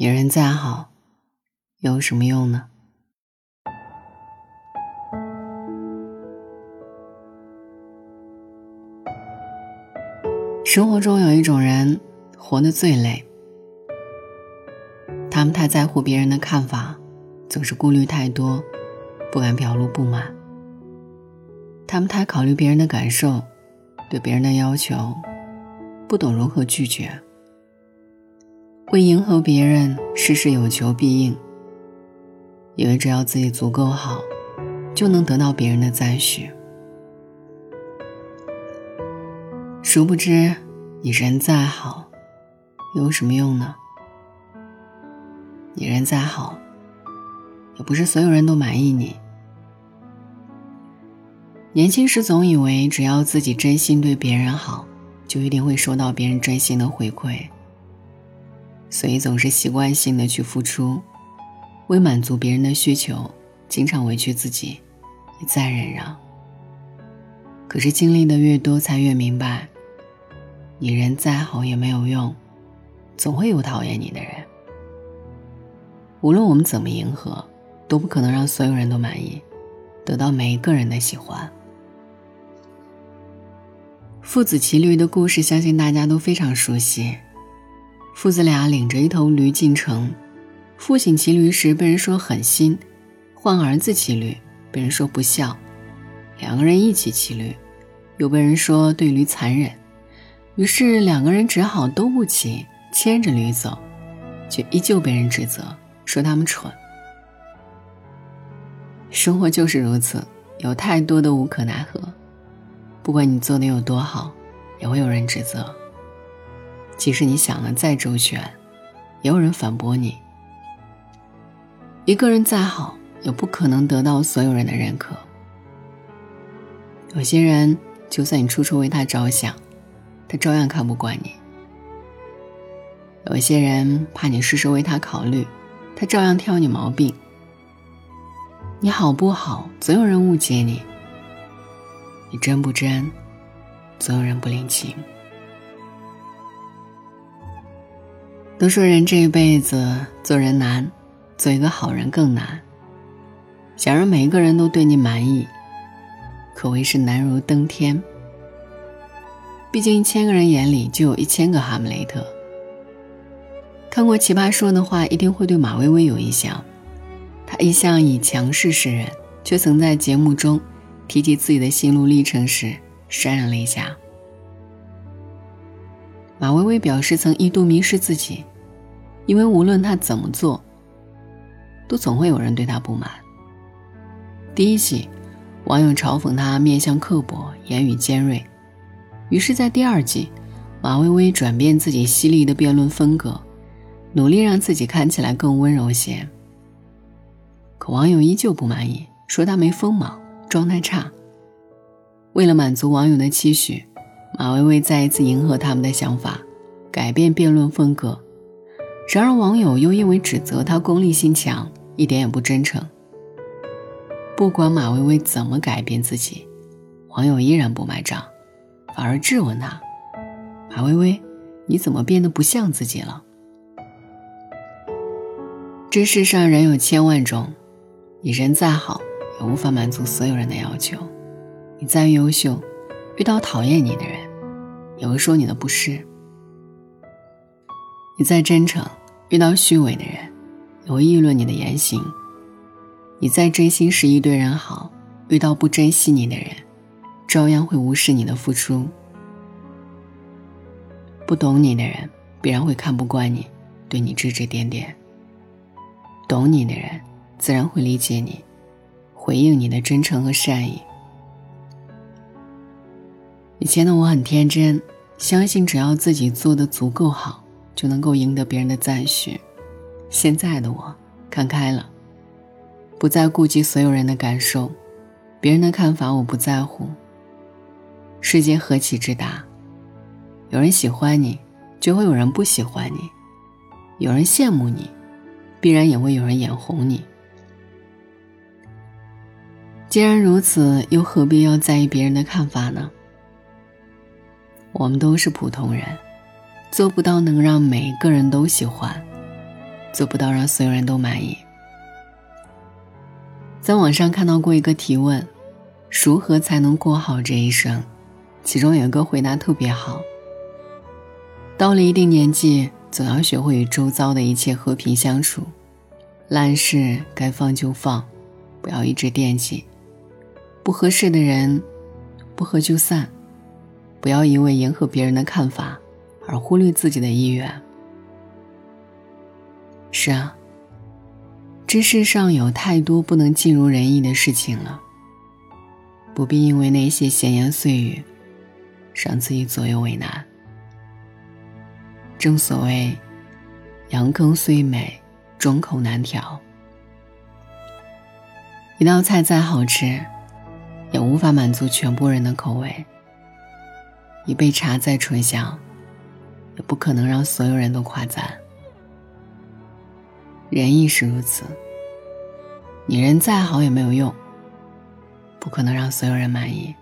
你人再好，有什么用呢？生活中有一种人，活得最累。他们太在乎别人的看法，总是顾虑太多，不敢表露不满。他们太考虑别人的感受，对别人的要求，不懂如何拒绝。为迎合别人，事事有求必应。以为只要自己足够好，就能得到别人的赞许。殊不知，你人再好，有什么用呢？你人再好，也不是所有人都满意你。年轻时总以为，只要自己真心对别人好，就一定会收到别人真心的回馈。所以总是习惯性的去付出，为满足别人的需求，经常委屈自己，一再忍让。可是经历的越多，才越明白，你人再好也没有用，总会有讨厌你的人。无论我们怎么迎合，都不可能让所有人都满意，得到每一个人的喜欢。父子骑驴的故事，相信大家都非常熟悉。父子俩领着一头驴进城，父亲骑驴时被人说狠心，换儿子骑驴被人说不孝，两个人一起骑驴，又被人说对驴残忍，于是两个人只好都不骑，牵着驴走，却依旧被人指责说他们蠢。生活就是如此，有太多的无可奈何，不管你做的有多好，也会有人指责。即使你想的再周全，也有人反驳你。一个人再好，也不可能得到所有人的认可。有些人，就算你处处为他着想，他照样看不惯你；有些人，怕你事事为他考虑，他照样挑你毛病。你好不好，总有人误解你；你真不真，总有人不领情。都说人这一辈子做人难，做一个好人更难。想让每一个人都对你满意，可谓是难如登天。毕竟一千个人眼里就有一千个哈姆雷特。看过《奇葩说》的话，一定会对马薇薇有印象。她一向以强势示人，却曾在节目中提及自己的心路历程时潸然泪下。马薇薇表示，曾一度迷失自己，因为无论她怎么做，都总会有人对她不满。第一季，网友嘲讽她面相刻薄、言语尖锐，于是，在第二季，马薇薇转变自己犀利的辩论风格，努力让自己看起来更温柔些。可网友依旧不满意，说她没锋芒，状态差。为了满足网友的期许。马薇薇再一次迎合他们的想法，改变辩论风格。然而网友又因为指责她功利心强，一点也不真诚。不管马薇薇怎么改变自己，网友依然不买账，反而质问她：“马薇薇，你怎么变得不像自己了？”这世上人有千万种，你人再好，也无法满足所有人的要求。你再优秀。遇到讨厌你的人，也会说你的不是；你再真诚，遇到虚伪的人，也会议论你的言行；你再真心实意对人好，遇到不珍惜你的人，照样会无视你的付出。不懂你的人，必然会看不惯你，对你指指点点；懂你的人，自然会理解你，回应你的真诚和善意。以前的我很天真，相信只要自己做的足够好，就能够赢得别人的赞许。现在的我看开了，不再顾及所有人的感受，别人的看法我不在乎。世界何其之大，有人喜欢你，就会有人不喜欢你；有人羡慕你，必然也会有人眼红你。既然如此，又何必要在意别人的看法呢？我们都是普通人，做不到能让每个人都喜欢，做不到让所有人都满意。在网上看到过一个提问：如何才能过好这一生？其中有一个回答特别好：到了一定年纪，总要学会与周遭的一切和平相处，烂事该放就放，不要一直惦记；不合适的人，不合就散，不要因为迎合别人的看法而忽略自己的意愿。是啊，这世上有太多不能尽如人意的事情了，不必因为那些闲言碎语，让自己左右为难。正所谓，羊羹虽美，众口难调。一道菜再好吃，也无法满足全部人的口味；一杯茶再醇香，也不可能让所有人都夸赞。人亦是如此。你人再好也没有用，不可能让所有人满意。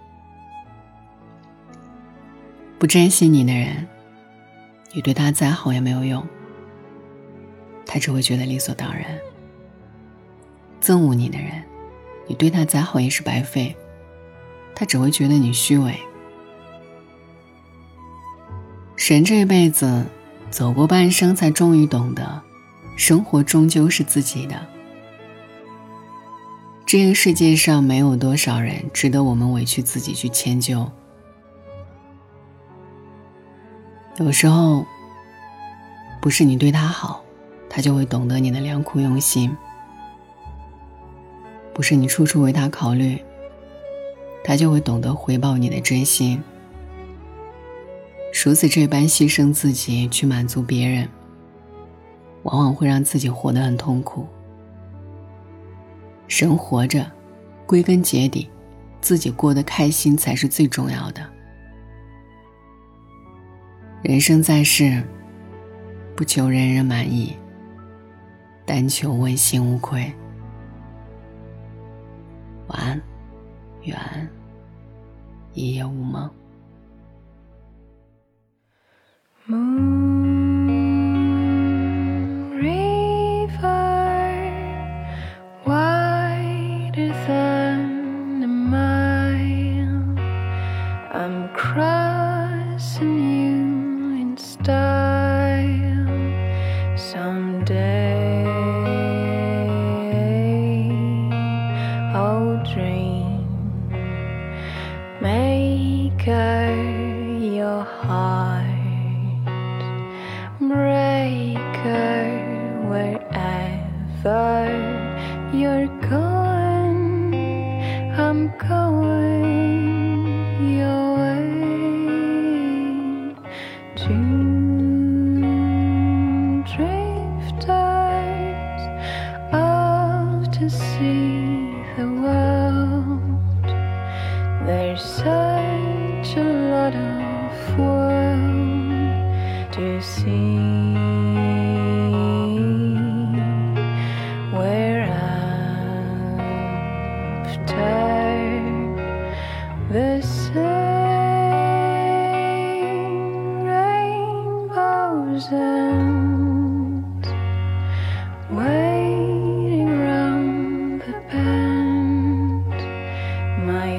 不珍惜你的人，你对他再好也没有用，他只会觉得理所当然。憎恶你的人，你对他再好也是白费，他只会觉得你虚伪。人这辈子走过半生，才终于懂得。生活终究是自己的。这个世界上没有多少人值得我们委屈自己去迁就。有时候，不是你对他好，他就会懂得你的良苦用心；不是你处处为他考虑，他就会懂得回报你的真心。如此这般牺牲自己去满足别人。往往会让自己活得很痛苦。人活着，归根结底，自己过得开心才是最重要的。人生在世，不求人人满意，但求问心无愧。晚安，愿一夜无梦。crossing you in stars. see.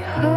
heart.